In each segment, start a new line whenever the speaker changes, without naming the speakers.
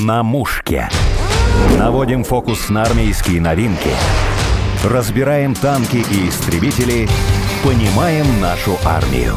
На мушке. Наводим фокус на армейские новинки. Разбираем танки и истребители. Понимаем нашу армию.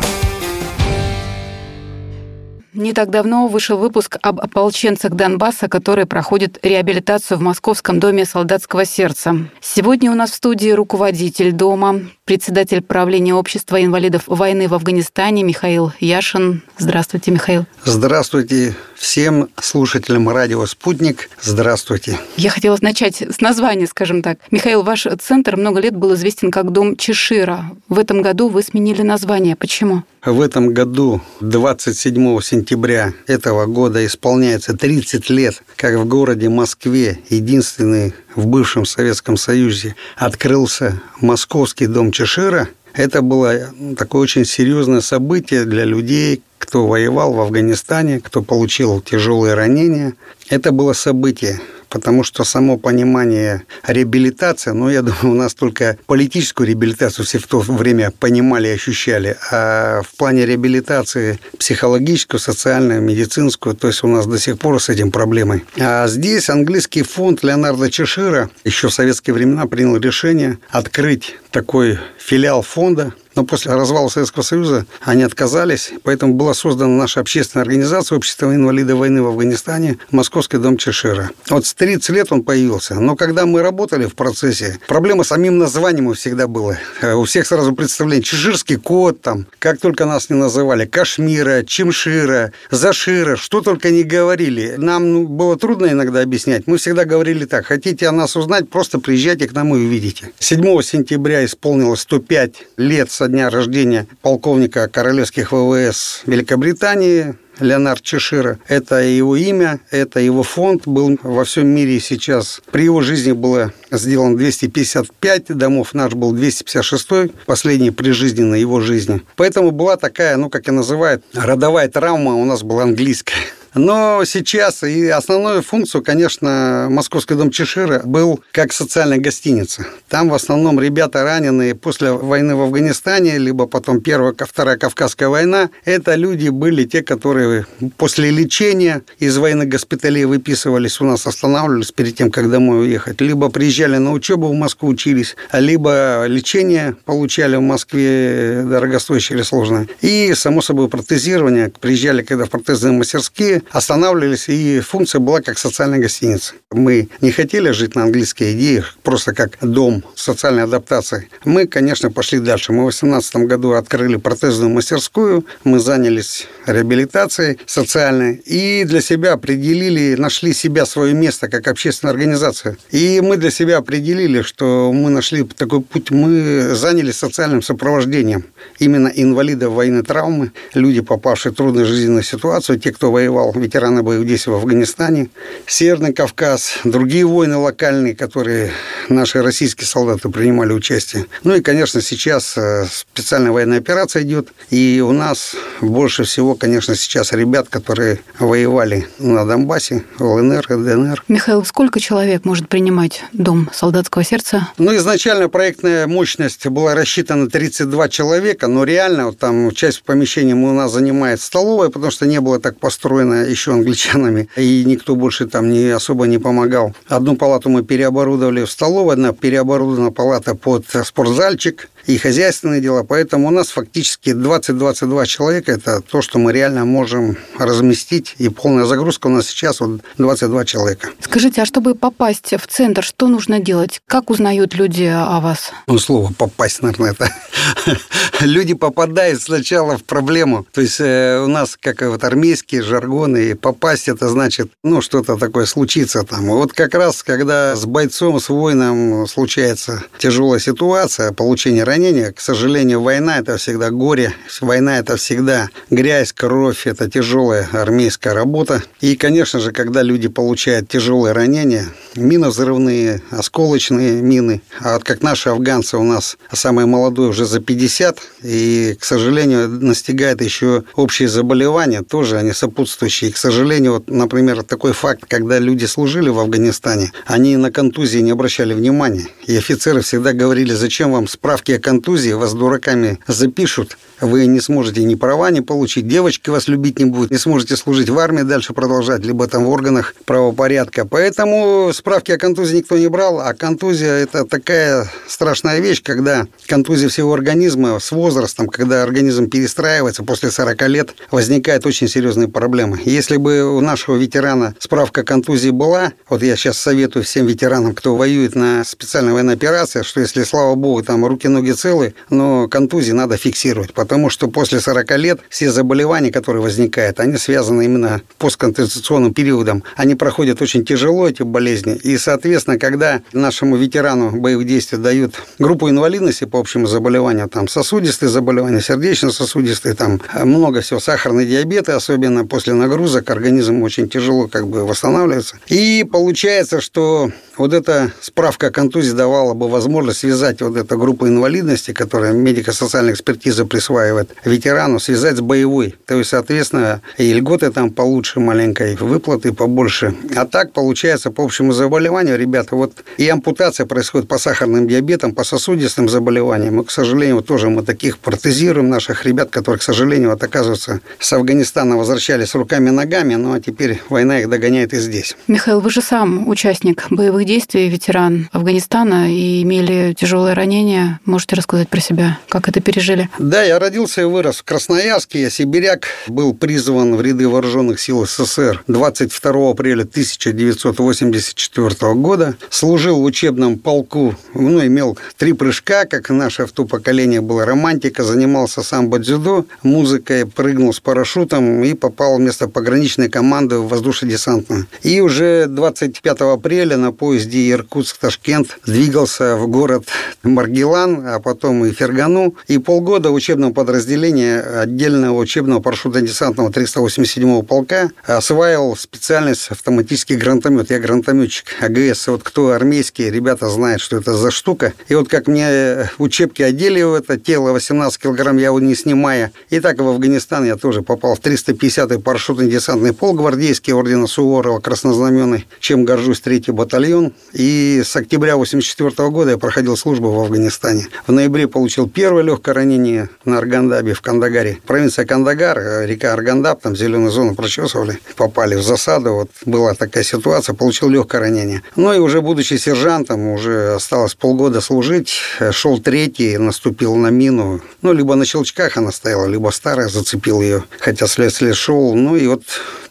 Не так давно вышел выпуск об ополченцах Донбасса, которые проходят реабилитацию в Московском доме солдатского сердца. Сегодня у нас в студии руководитель дома, председатель правления общества инвалидов войны в Афганистане Михаил Яшин. Здравствуйте, Михаил.
Здравствуйте всем слушателям радио «Спутник». Здравствуйте.
Я хотела начать с названия, скажем так. Михаил, ваш центр много лет был известен как Дом Чешира. В этом году вы сменили название. Почему?
В этом году, 27 сентября этого года, исполняется 30 лет, как в городе Москве, единственный в бывшем Советском Союзе, открылся Московский дом Чешира. Это было такое очень серьезное событие для людей, кто воевал в Афганистане, кто получил тяжелые ранения. Это было событие потому что само понимание реабилитации, ну, я думаю, у нас только политическую реабилитацию все в то время понимали и ощущали, а в плане реабилитации психологическую, социальную, медицинскую, то есть у нас до сих пор с этим проблемой. А здесь английский фонд Леонардо Чешира еще в советские времена принял решение открыть такой филиал фонда но после развала Советского Союза они отказались, поэтому была создана наша общественная организация Общество инвалидов войны в Афганистане Московский дом Чешира. Вот с 30 лет он появился. Но когда мы работали в процессе, проблема с самим названием всегда была. Э, у всех сразу представление. Чеширский кот там, как только нас не называли, Кашмира, Чимшира, Зашира, что только не говорили. Нам ну, было трудно иногда объяснять. Мы всегда говорили так, хотите о нас узнать, просто приезжайте к нам и увидите. 7 сентября исполнилось 105 лет со дня рождения полковника королевских ВВС Великобритании Леонард Чешира. Это его имя, это его фонд был во всем мире сейчас. При его жизни было сделано 255 домов, наш был 256, последний при жизни на его жизни. Поэтому была такая, ну, как и называют, родовая травма у нас была английская. Но сейчас и основную функцию, конечно, Московский дом Чешира был как социальная гостиница. Там в основном ребята раненые после войны в Афганистане, либо потом Первая, Вторая Кавказская война, это люди были те, которые после лечения из военных госпиталей выписывались, у нас останавливались перед тем, как домой уехать. Либо приезжали на учебу в Москву, учились, либо лечение получали в Москве дорогостоящее или сложное. И, само собой, протезирование. Приезжали, когда в протезные мастерские, останавливались, и функция была как социальная гостиница. Мы не хотели жить на английской идее, просто как дом социальной адаптации. Мы, конечно, пошли дальше. Мы в 2018 году открыли протезную мастерскую, мы занялись реабилитацией социальной и для себя определили, нашли себя, свое место как общественная организация. И мы для себя определили, что мы нашли такой путь, мы занялись социальным сопровождением именно инвалидов военной травмы, люди, попавшие в трудную жизненную ситуацию, те, кто воевал ветераны боевых действий в Афганистане, Северный Кавказ, другие войны локальные, которые наши российские солдаты принимали участие. Ну и, конечно, сейчас э, специальная военная операция идет, и у нас больше всего, конечно, сейчас ребят, которые воевали на Донбассе, в ЛНР, ДНР.
Михаил, сколько человек может принимать Дом солдатского сердца?
Ну, изначально проектная мощность была рассчитана 32 человека, но реально вот там часть помещения у нас занимает столовая, потому что не было так построено еще англичанами, и никто больше там не особо не помогал. Одну палату мы переоборудовали в столовую, одна переоборудована палата под спортзальчик, и хозяйственные дела. Поэтому у нас фактически 20-22 человека – это то, что мы реально можем разместить. И полная загрузка у нас сейчас вот 22 человека.
Скажите, а чтобы попасть в центр, что нужно делать? Как узнают люди о вас?
Ну, слово «попасть», наверное, это... люди попадают сначала в проблему. То есть э, у нас, как вот армейские жаргоны, и попасть – это значит, ну, что-то такое случится там. Вот как раз, когда с бойцом, с воином случается тяжелая ситуация, получение ранения, ранения. К сожалению, война – это всегда горе, война – это всегда грязь, кровь, это тяжелая армейская работа. И, конечно же, когда люди получают тяжелые ранения, миновзрывные, осколочные мины. А вот как наши афганцы у нас самые молодые уже за 50, и, к сожалению, настигает еще общие заболевания, тоже они сопутствующие. И, к сожалению, вот, например, такой факт, когда люди служили в Афганистане, они на контузии не обращали внимания. И офицеры всегда говорили, зачем вам справки о контузии, вас дураками запишут, вы не сможете ни права не получить, девочки вас любить не будут, не сможете служить в армии дальше продолжать, либо там в органах правопорядка. Поэтому справки о контузии никто не брал, а контузия – это такая страшная вещь, когда контузия всего организма с возрастом, когда организм перестраивается, после 40 лет возникают очень серьезные проблемы. Если бы у нашего ветерана справка о контузии была, вот я сейчас советую всем ветеранам, кто воюет на специальной военной операции, что если, слава богу, там руки-ноги целы, но контузии надо фиксировать, потому что после 40 лет все заболевания, которые возникают, они связаны именно постконституционным периодом. Они проходят очень тяжело, эти болезни. И, соответственно, когда нашему ветерану боевых действий дают группу инвалидности по общему заболеванию, там сосудистые заболевания, сердечно-сосудистые, там много всего, сахарный диабет, и особенно после нагрузок организм очень тяжело как бы восстанавливается. И получается, что вот эта справка о контузии давала бы возможность связать вот эту группу инвалидности, которая медико-социальная экспертиза присваивает ветерану, связать с боевой. То есть, соответственно, и льготы там получше маленькой, и выплаты побольше. А так, получается, по общему заболеванию, ребята, вот и ампутация происходит по сахарным диабетам, по сосудистым заболеваниям. И, к сожалению, тоже мы таких протезируем наших ребят, которые, к сожалению, вот оказывается, с Афганистана возвращались руками и ногами, ну а теперь война их догоняет и здесь.
Михаил, вы же сам участник боевых действий, ветеран Афганистана и имели тяжелые ранения. Можете рассказать про себя, как это пережили?
Да, я родился и вырос в Красноярске. Я сибиряк, был призван в ряды вооруженных сил СССР 22 апреля 1984 года. Служил в учебном полку, ну, имел три прыжка, как наше в то поколение было романтика, занимался сам дзюдо, музыкой, прыгнул с парашютом и попал вместо пограничной команды в воздушно-десантную. И уже 25 апреля на поезде Иркутск-Ташкент двигался в город Маргилан, а потом и Фергану. И полгода в учебном подразделении отдельного учебного парашютно-десантного 387-го полка осваивал специальность автоматический гранатомет. Я гранатометчик АГС. Вот кто армейские, ребята знают, что это за штука. И вот как мне учебки одели в это тело 18 килограмм, я его не снимая. И так в Афганистан я тоже попал в 350-й парашютно-десантный полк гвардейский ордена Суворова, краснознаменный, чем горжусь, третий батальон и с октября 1984 года я проходил службу в Афганистане. В ноябре получил первое легкое ранение на Аргандабе в Кандагаре. Провинция Кандагар, э, река Аргандаб, там зеленую зону прочесывали, попали в засаду. Вот была такая ситуация, получил легкое ранение. Ну и уже будучи сержантом, уже осталось полгода служить, э, шел третий, наступил на мину. Ну, либо на щелчках она стояла, либо старая, зацепил ее, хотя след след шел. Ну и вот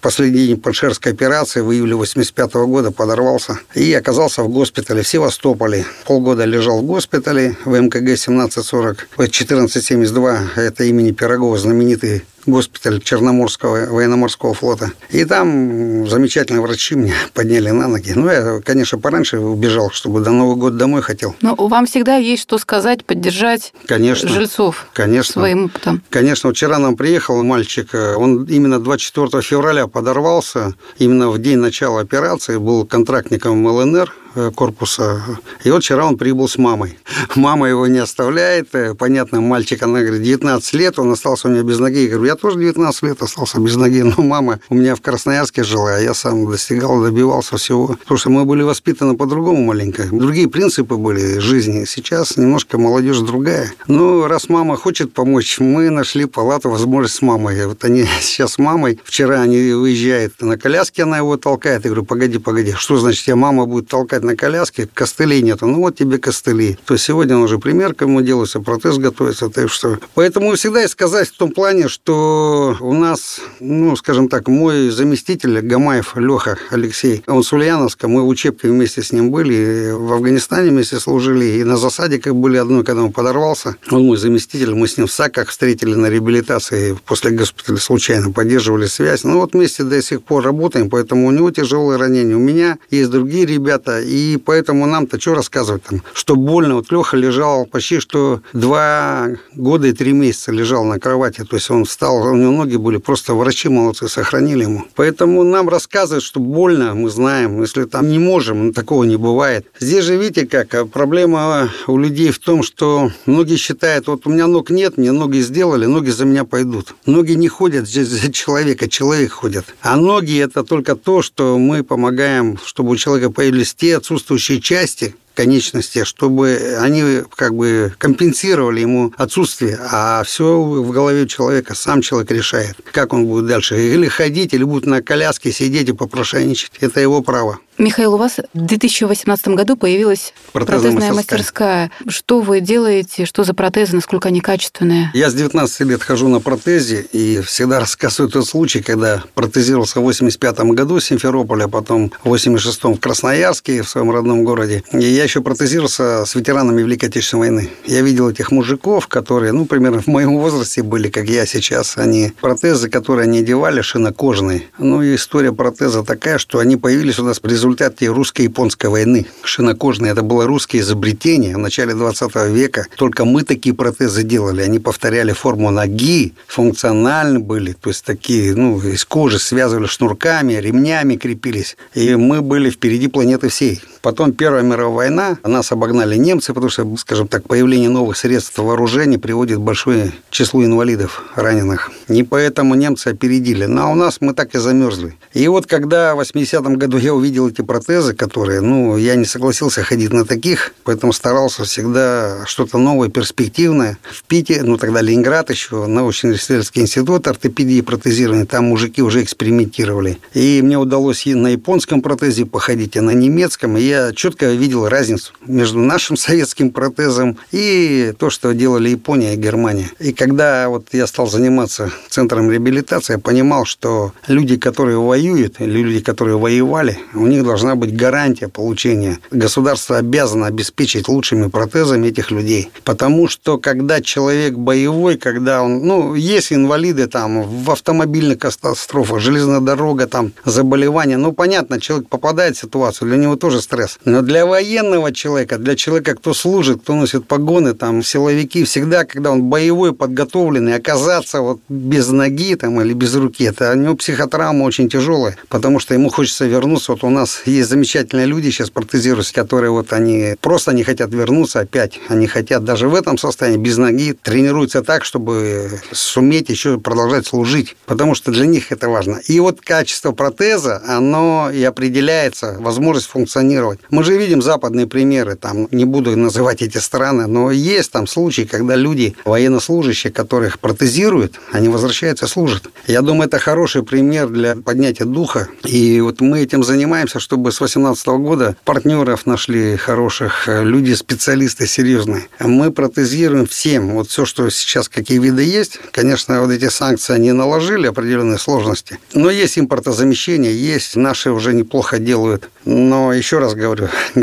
последний день Паншерской операции в июле 85 года подорвался и оказался в госпитале в Севастополе. Полгода лежал в госпитале в МКГ 1740. 1472 это имени Пирогова, знаменитый госпиталь Черноморского военно-морского флота. И там замечательные врачи меня подняли на ноги. Ну, я, конечно, пораньше убежал, чтобы до Нового года домой хотел.
Но вам всегда есть что сказать, поддержать конечно, жильцов
конечно,
своим опытом.
Конечно, вчера нам приехал мальчик, он именно 24 февраля подорвался, именно в день начала операции, был контрактником ЛНР, Э, корпуса. И вот вчера он прибыл с мамой. Мама его не оставляет. Э, понятно, мальчик, она говорит, 19 лет, он остался у меня без ноги. Я говорю, я тоже 19 лет остался без ноги, но мама у меня в Красноярске жила, а я сам достигал, добивался всего. Потому что мы были воспитаны по-другому маленько. Другие принципы были жизни. Сейчас немножко молодежь другая. Ну, раз мама хочет помочь, мы нашли палату, возможность с мамой. Вот они сейчас с мамой. Вчера они выезжают на коляске, она его толкает. Я говорю, погоди, погоди, что значит, я мама будет толкать на коляске, костылей нету. Ну вот тебе костыли. То есть сегодня уже примерка ему делается, протез готовится. Так что... Поэтому всегда и сказать в том плане, что у нас, ну, скажем так, мой заместитель Гамаев Леха Алексей, он с Ульяновска, мы в учебке вместе с ним были, в Афганистане вместе служили, и на засаде как были одной, когда он подорвался. Он мой заместитель, мы с ним в САКах встретили на реабилитации, после госпиталя случайно поддерживали связь. Ну вот вместе до сих пор работаем, поэтому у него тяжелые ранения. У меня есть другие ребята, поэтому нам-то что рассказывать там, что больно. Вот Леха лежал почти что два года и три месяца лежал на кровати. То есть он встал, у него ноги были, просто врачи молодцы, сохранили ему. Поэтому нам рассказывают, что больно, мы знаем. Если там не можем, такого не бывает. Здесь же, видите, как, а проблема у людей в том, что многие считают, вот у меня ног нет, мне ноги сделали, ноги за меня пойдут. Ноги не ходят здесь за человека, человек ходит. А ноги – это только то, что мы помогаем, чтобы у человека появились те отсутствующие части, конечности, чтобы они как бы компенсировали ему отсутствие, а все в голове человека, сам человек решает, как он будет дальше, или ходить, или будет на коляске сидеть и попрошайничать. Это его право.
Михаил, у вас в 2018 году появилась протезная, протезная мастерская. мастерская. Что вы делаете? Что за протезы? Насколько они качественные?
Я с 19 лет хожу на протезе и всегда рассказываю тот случай, когда протезировался в 85 году в Симферополе, а потом в 86 в Красноярске, в своем родном городе. И я еще протезировался с ветеранами Великой Отечественной войны. Я видел этих мужиков, которые, ну, примерно в моем возрасте были, как я сейчас. Они протезы, которые они одевали, шинокожные. Ну, и история протеза такая, что они появились у нас в результате русско-японской войны. Шинокожные – это было русское изобретение в начале 20 века. Только мы такие протезы делали. Они повторяли форму ноги, функциональны были, то есть такие, ну, из кожи связывали шнурками, ремнями крепились. И мы были впереди планеты всей. Потом Первая мировая война, нас обогнали немцы, потому что, скажем так, появление новых средств вооружения приводит большое числу инвалидов, раненых. Не поэтому немцы опередили. Но у нас мы так и замерзли. И вот когда в 80-м году я увидел эти протезы, которые, ну, я не согласился ходить на таких, поэтому старался всегда что-то новое, перспективное. В Питере, ну, тогда Ленинград еще, научно-исследовательский институт ортопедии и протезирования, там мужики уже экспериментировали. И мне удалось и на японском протезе походить, и на немецком, и я четко видел разницу между нашим советским протезом и то, что делали Япония и Германия. И когда вот я стал заниматься центром реабилитации, я понимал, что люди, которые воюют, люди, которые воевали, у них должна быть гарантия получения. Государство обязано обеспечить лучшими протезами этих людей. Потому что когда человек боевой, когда он, ну, есть инвалиды там в автомобильных катастрофах, железная дорога, там заболевания, ну, понятно, человек попадает в ситуацию, для него тоже стресс. Но для военного человека, для человека, кто служит, кто носит погоны, там, силовики, всегда, когда он боевой, подготовленный, оказаться вот без ноги там, или без руки, это у него психотравма очень тяжелая, потому что ему хочется вернуться. Вот у нас есть замечательные люди сейчас протезируются, которые вот они просто не хотят вернуться опять. Они хотят даже в этом состоянии без ноги тренируются так, чтобы суметь еще продолжать служить, потому что для них это важно. И вот качество протеза, оно и определяется, возможность функционировать. Мы же видим западные примеры, там, не буду называть эти страны, но есть там случаи, когда люди, военнослужащие, которых протезируют, они возвращаются, служат. Я думаю, это хороший пример для поднятия духа. И вот мы этим занимаемся, чтобы с 2018 года партнеров нашли хороших, люди, специалисты серьезные. Мы протезируем всем. Вот все, что сейчас, какие виды есть, конечно, вот эти санкции они наложили определенные сложности. Но есть импортозамещение, есть, наши уже неплохо делают. Но еще раз говорю,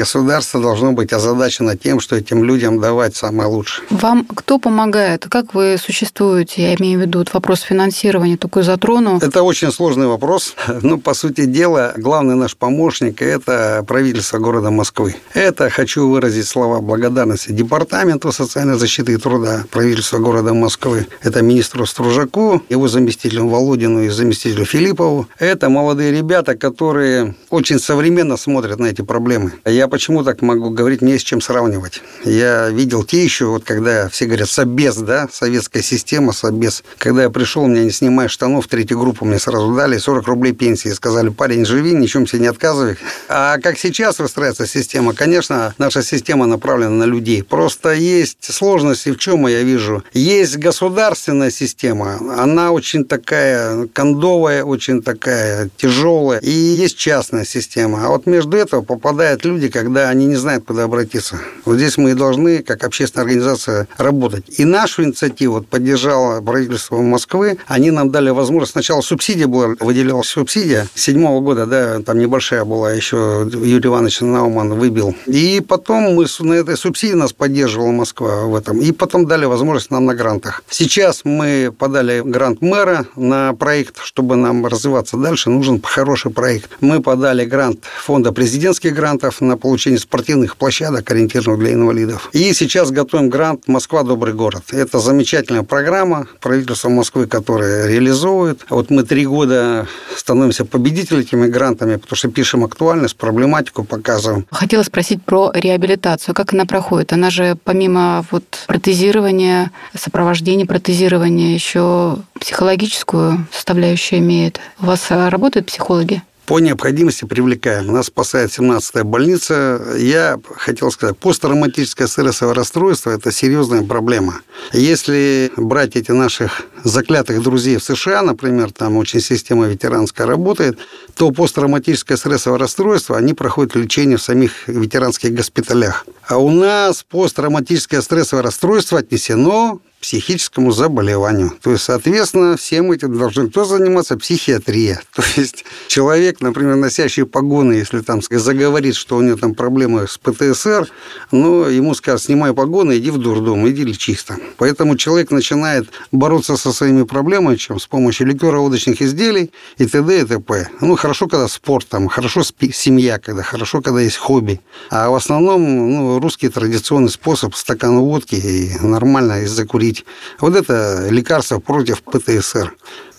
государство должно быть озадачено тем, что этим людям давать самое лучшее.
Вам кто помогает? Как вы существуете? Я имею в виду вот вопрос финансирования, такой затрону.
Это очень сложный вопрос. Ну, по сути дела, главный наш помощник – это правительство города Москвы. Это хочу выразить слова благодарности Департаменту социальной защиты и труда правительства города Москвы. Это министру Стружаку, его заместителю Володину и заместителю Филиппову. Это молодые ребята, которые очень современно смотрят на эти проблемы проблемы. Я почему так могу говорить, мне с чем сравнивать. Я видел те еще, вот когда все говорят «собес», да, советская система, «собес». Когда я пришел, меня не снимая штанов, третью группу мне сразу дали 40 рублей пенсии. Сказали, парень, живи, ничем себе не отказывай. А как сейчас выстраивается система? Конечно, наша система направлена на людей. Просто есть сложности в чем я вижу. Есть государственная система, она очень такая кондовая, очень такая тяжелая. И есть частная система. А вот между этого попадает страдают люди, когда они не знают, куда обратиться. Вот здесь мы и должны, как общественная организация, работать. И нашу инициативу вот, поддержало правительство Москвы. Они нам дали возможность. Сначала субсидия была, выделялась субсидия. Седьмого года, да, там небольшая была, еще Юрий Иванович Науман выбил. И потом мы на этой субсидии нас поддерживала Москва в этом. И потом дали возможность нам на грантах. Сейчас мы подали грант мэра на проект, чтобы нам развиваться дальше, нужен хороший проект. Мы подали грант фонда президентских грантов на получение спортивных площадок, ориентированных для инвалидов. И сейчас готовим грант «Москва – добрый город». Это замечательная программа правительства Москвы, которая реализовывает. Вот мы три года становимся победителями этими грантами, потому что пишем актуальность, проблематику показываем.
Хотела спросить про реабилитацию. Как она проходит? Она же помимо вот протезирования, сопровождения протезирования, еще психологическую составляющую имеет. У вас работают психологи?
По необходимости привлекаем. Нас спасает 17-я больница. Я хотел сказать, посттравматическое стрессовое расстройство – это серьезная проблема. Если брать эти наших заклятых друзей в США, например, там очень система ветеранская работает, то посттравматическое стрессовое расстройство, они проходят лечение в самих ветеранских госпиталях. А у нас посттравматическое стрессовое расстройство отнесено психическому заболеванию. То есть, соответственно, всем этим должен кто заниматься? Психиатрия. То есть, человек, например, носящий погоны, если там заговорит, что у него там проблемы с ПТСР, ну, ему скажут, снимай погоны, иди в дурдом, иди лечись там. Поэтому человек начинает бороться со своими проблемами, чем с помощью ликеро-водочных изделий и т.д. и т.п. Ну, хорошо, когда спорт, там, хорошо семья, когда хорошо, когда есть хобби. А в основном, ну, русский традиционный способ стакан водки и нормально и закурить пить. Вот это лекарство против ПТСР.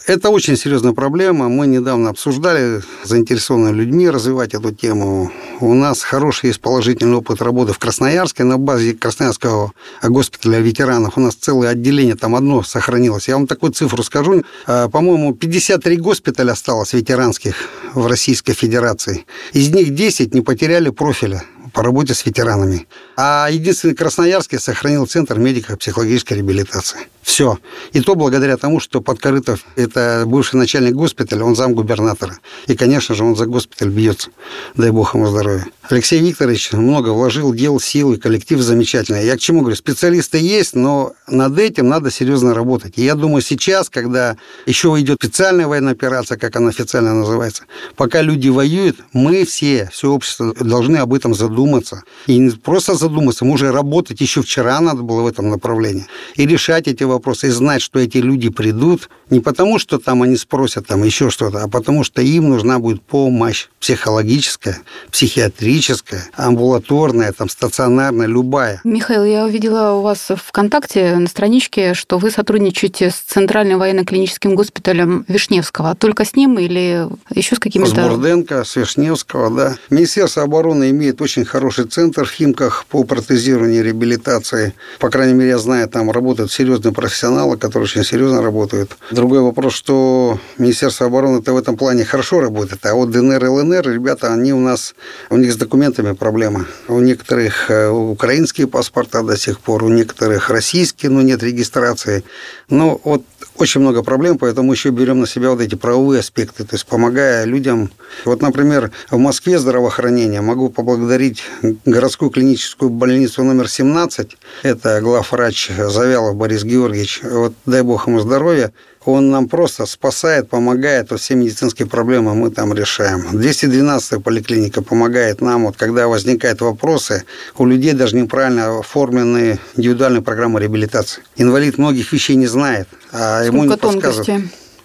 Это очень серьезная проблема. Мы недавно обсуждали с заинтересованными людьми развивать эту тему. У нас хороший есть положительный опыт работы в Красноярске на базе Красноярского госпиталя ветеранов. У нас целое отделение, там одно сохранилось. Я вам такую цифру скажу. А, по-моему, 53 госпиталя осталось ветеранских в Российской Федерации. Из них 10 не потеряли профиля по работе с ветеранами. А единственный Красноярский сохранил Центр медико-психологической реабилитации. Все. И то благодаря тому, что Подкорытов – это бывший начальник госпиталя, он зам губернатора. И, конечно же, он за госпиталь бьется. Дай бог ему здоровья. Алексей Викторович много вложил дел, силы, коллектив замечательный. Я к чему говорю? Специалисты есть, но над этим надо серьезно работать. И я думаю, сейчас, когда еще идет специальная военная операция, как она официально называется, пока люди воюют, мы все, все общество должны об этом задуматься. И не просто задуматься, мы уже работать еще вчера надо было в этом направлении. И решать эти вопросы, и знать, что эти люди придут не потому, что там они спросят там еще что-то, а потому что им нужна будет помощь психологическая, психиатрическая, амбулаторная, там, стационарная, любая.
Михаил, я увидела у вас в ВКонтакте на страничке, что вы сотрудничаете с Центральным военно-клиническим госпиталем Вишневского. Только с ним или еще с какими-то...
С Бурденко, с Вишневского, да. Министерство обороны имеет очень хороший центр в Химках по протезированию и реабилитации. По крайней мере, я знаю, там работают серьезные профессионалы, которые очень серьезно работают. Другой вопрос, что Министерство обороны-то в этом плане хорошо работает, а вот ДНР, ЛНР, ребята, они у нас, у них с документами проблема. У некоторых э, украинские паспорта до сих пор, у некоторых российские, но нет регистрации. Ну, вот очень много проблем, поэтому еще берем на себя вот эти правовые аспекты, то есть помогая людям. Вот, например, в Москве здравоохранение. Могу поблагодарить городскую клиническую больницу номер 17, это главврач Завялов Борис Георгиевич, вот дай бог ему здоровья, он нам просто спасает, помогает, вот все медицинские проблемы мы там решаем. 212-я поликлиника помогает нам, вот когда возникают вопросы, у людей даже неправильно оформлены индивидуальные программы реабилитации. Инвалид многих вещей не знает, а ему не подсказывают.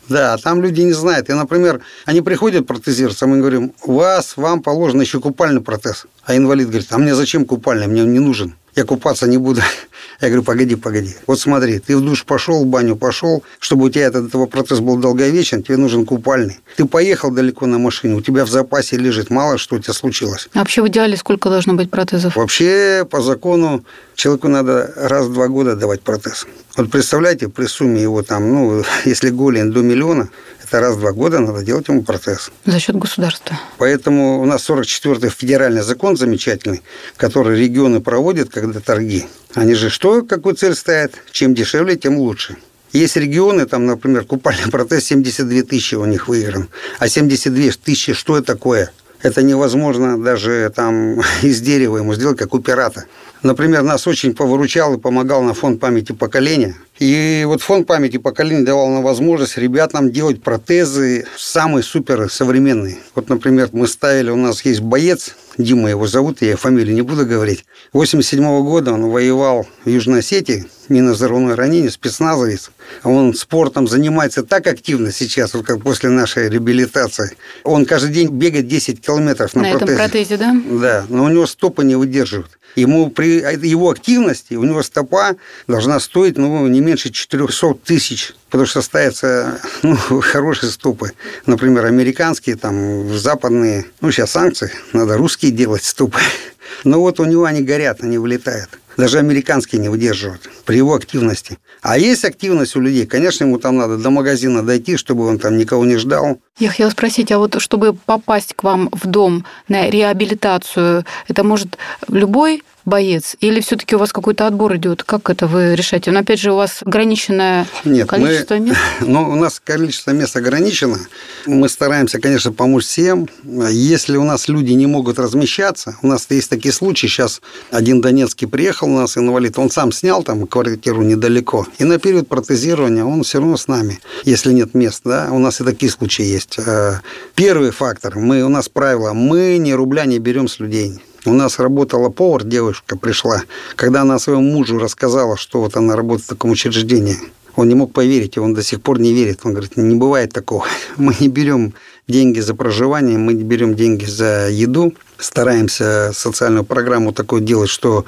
Да, там люди не знают. И, например, они приходят протезироваться, мы говорим, у вас, вам положен еще купальный протез. А инвалид говорит, а мне зачем купальный, мне он не нужен я купаться не буду. Я говорю, погоди, погоди. Вот смотри, ты в душ пошел, в баню пошел, чтобы у тебя этот, этого процесс был долговечен, тебе нужен купальный. Ты поехал далеко на машине, у тебя в запасе лежит, мало что у тебя случилось.
А вообще в идеале сколько должно быть протезов?
Вообще, по закону, человеку надо раз в два года давать протез. Вот представляете, при сумме его там, ну, если голень до миллиона, это раз в два года надо делать ему протез.
За счет государства.
Поэтому у нас 44-й федеральный закон замечательный, который регионы проводят, когда торги. Они же что, какую цель ставят? Чем дешевле, тем лучше. Есть регионы, там, например, купальный протез 72 тысячи у них выигран. А 72 тысячи, что это такое? Это невозможно даже там из дерева ему сделать, как у пирата. Например, нас очень повыручал и помогал на фонд памяти поколения. И вот фонд памяти поколения давал нам возможность ребятам делать протезы самые супер современные. Вот, например, мы ставили, у нас есть боец, Дима его зовут, я фамилию не буду говорить. 87 -го года он воевал в Южной Осетии, минозорвное ранение, спецназовец. Он спортом занимается так активно сейчас, вот как после нашей реабилитации. Он каждый день бегает 10 километров на,
на
протезе.
этом протезе, да?
Да, но у него стопы не выдерживают. Ему при его активности, у него стопа должна стоить ну, не меньше 400 тысяч, потому что ставятся ну, хорошие стопы. Например, американские, там, западные. Ну, сейчас санкции, надо русские делать стопы. Но вот у него они горят, они вылетают. Даже американские не выдерживают при его активности. А есть активность у людей, конечно, ему там надо до магазина дойти, чтобы он там никого не ждал.
Я хотела спросить, а вот чтобы попасть к вам в дом на реабилитацию, это может любой боец? Или все-таки у вас какой-то отбор идет? Как это вы решаете? Но опять же, у вас ограниченное
Нет,
количество
мы,
мест?
Ну, у нас количество мест ограничено. Мы стараемся, конечно, помочь всем. Если у нас люди не могут размещаться, у нас есть такие случаи. Сейчас один донецкий приехал у нас, инвалид, он сам снял там квартиру недалеко. И на период протезирования он все равно с нами, если нет мест. Да? У нас и такие случаи есть. Э, первый фактор. Мы, у нас правило, мы ни рубля не берем с людей. У нас работала повар, девушка пришла. Когда она своему мужу рассказала, что вот она работает в таком учреждении, он не мог поверить, и он до сих пор не верит. Он говорит, не бывает такого. Мы не берем деньги за проживание, мы не берем деньги за еду. Стараемся социальную программу такую делать, что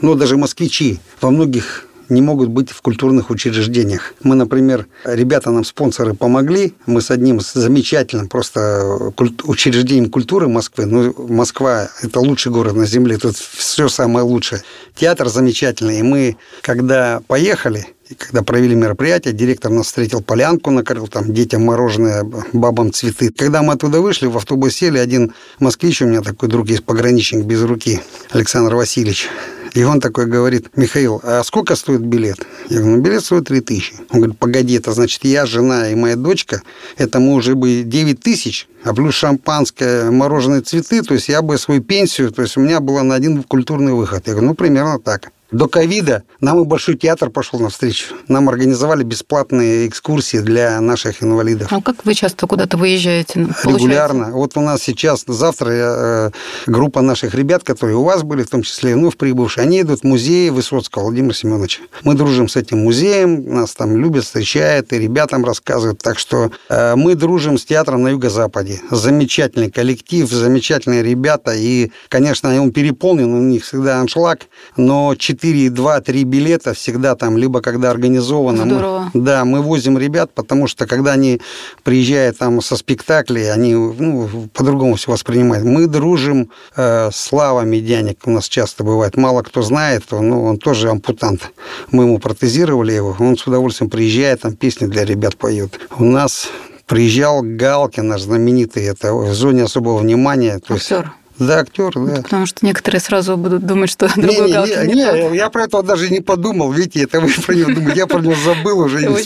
ну, даже москвичи во многих не могут быть в культурных учреждениях. Мы, например, ребята нам спонсоры помогли, мы с одним замечательным просто учреждением культуры Москвы, ну, Москва – это лучший город на Земле, тут все самое лучшее. Театр замечательный, и мы, когда поехали, когда провели мероприятие, директор нас встретил, полянку накрыл, там детям мороженое, бабам цветы. Когда мы оттуда вышли, в автобус сели, один москвич, у меня такой друг есть, пограничник без руки, Александр Васильевич, и он такой говорит, Михаил, а сколько стоит билет? Я говорю, ну, билет стоит 3 тысячи. Он говорит, погоди, это значит, я, жена и моя дочка, это мы уже бы 9 тысяч, а плюс шампанское, мороженые цветы, то есть я бы свою пенсию, то есть у меня было на один культурный выход. Я говорю, ну, примерно так. До ковида нам и Большой театр пошел навстречу. Нам организовали бесплатные экскурсии для наших инвалидов.
А как вы часто куда-то выезжаете?
Получается? Регулярно. Вот у нас сейчас, завтра э, группа наших ребят, которые у вас были, в том числе, ну, в прибывшие, они идут в музей Высоцкого Владимира Семеновича. Мы дружим с этим музеем, нас там любят, встречают, и ребятам рассказывают. Так что э, мы дружим с театром на Юго-Западе. Замечательный коллектив, замечательные ребята. И, конечно, он переполнен, у них всегда аншлаг, но 4, 2, 3 билета всегда там, либо когда организовано.
Здорово.
Мы, да, мы возим ребят, потому что когда они приезжают там со спектаклей, они ну, по-другому все воспринимают. Мы дружим э, с Слава Медяник, у нас часто бывает. Мало кто знает, он, ну, он тоже ампутант. Мы ему протезировали его, он с удовольствием приезжает, там песни для ребят поет. У нас приезжал Галкин, наш знаменитый, это в зоне особого внимания.
То Актер.
Есть, да, актер, да.
Потому что некоторые сразу будут думать, что не, другой
не,
Галкин
не, не, не я про это даже не подумал. Видите, это вы про него думаете, я про него забыл уже.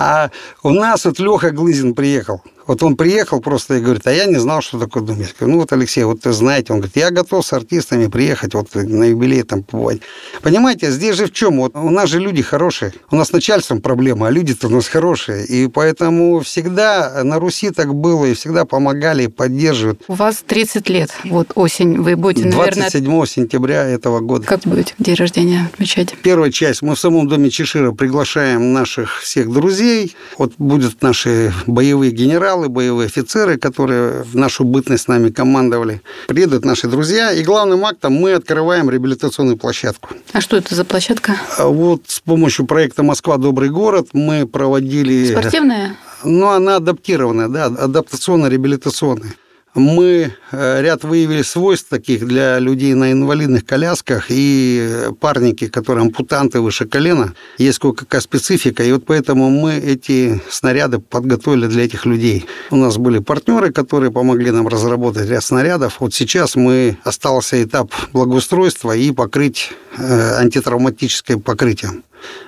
А у нас вот Леха Глызин приехал. Вот он приехал просто и говорит, а я не знал, что такое дом. Я говорю, ну вот, Алексей, вот ты знаете, он говорит, я готов с артистами приехать, вот на юбилей там побывать. Понимаете, здесь же в чем? Вот у нас же люди хорошие, у нас с начальством проблема, а люди-то у нас хорошие. И поэтому всегда на Руси так было, и всегда помогали и поддерживают.
У вас 30 лет, вот осень, вы будете, наверное...
27 сентября этого года.
Как будете день рождения отмечать?
Первая часть. Мы в самом доме Чешира приглашаем наших всех друзей. Вот будут наши боевые генералы, генералы, боевые офицеры, которые в нашу бытность с нами командовали. Приедут наши друзья, и главным актом мы открываем реабилитационную площадку.
А что это за площадка?
А вот с помощью проекта «Москва. Добрый город» мы проводили...
Спортивная?
Ну, она адаптированная, да, адаптационно-реабилитационная. Мы э, ряд выявили свойств таких для людей на инвалидных колясках и парники, которые ампутанты выше колена. Есть кое-какая специфика, и вот поэтому мы эти снаряды подготовили для этих людей. У нас были партнеры, которые помогли нам разработать ряд снарядов. Вот сейчас мы остался этап благоустройства и покрыть э, антитравматическое покрытие.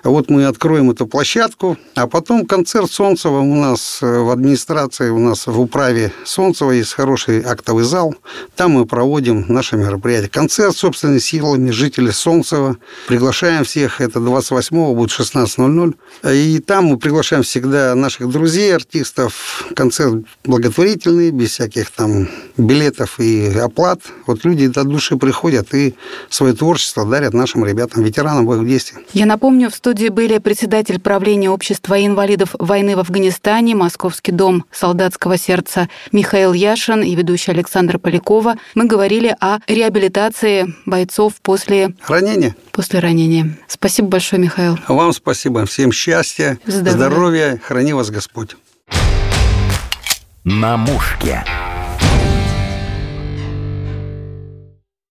Вот мы откроем эту площадку, а потом концерт Солнцева у нас э, в администрации, у нас в управе Солнцева есть хороший актовый зал. Там мы проводим наши мероприятия. Концерт собственными силами жителей Солнцева. Приглашаем всех. Это 28-го будет 16.00. И там мы приглашаем всегда наших друзей, артистов. Концерт благотворительный, без всяких там билетов и оплат. Вот люди до души приходят и свое творчество дарят нашим ребятам, ветеранам боевых действий.
Я напомню, в студии были председатель правления общества инвалидов войны в Афганистане, Московский дом солдатского сердца Михаил Яшин и ведущий Александр Полякова. Мы говорили о реабилитации бойцов после
ранения.
После ранения. Спасибо большое, Михаил.
Вам спасибо. Всем счастья, здоровья, здоровья храни вас Господь.
На мушке.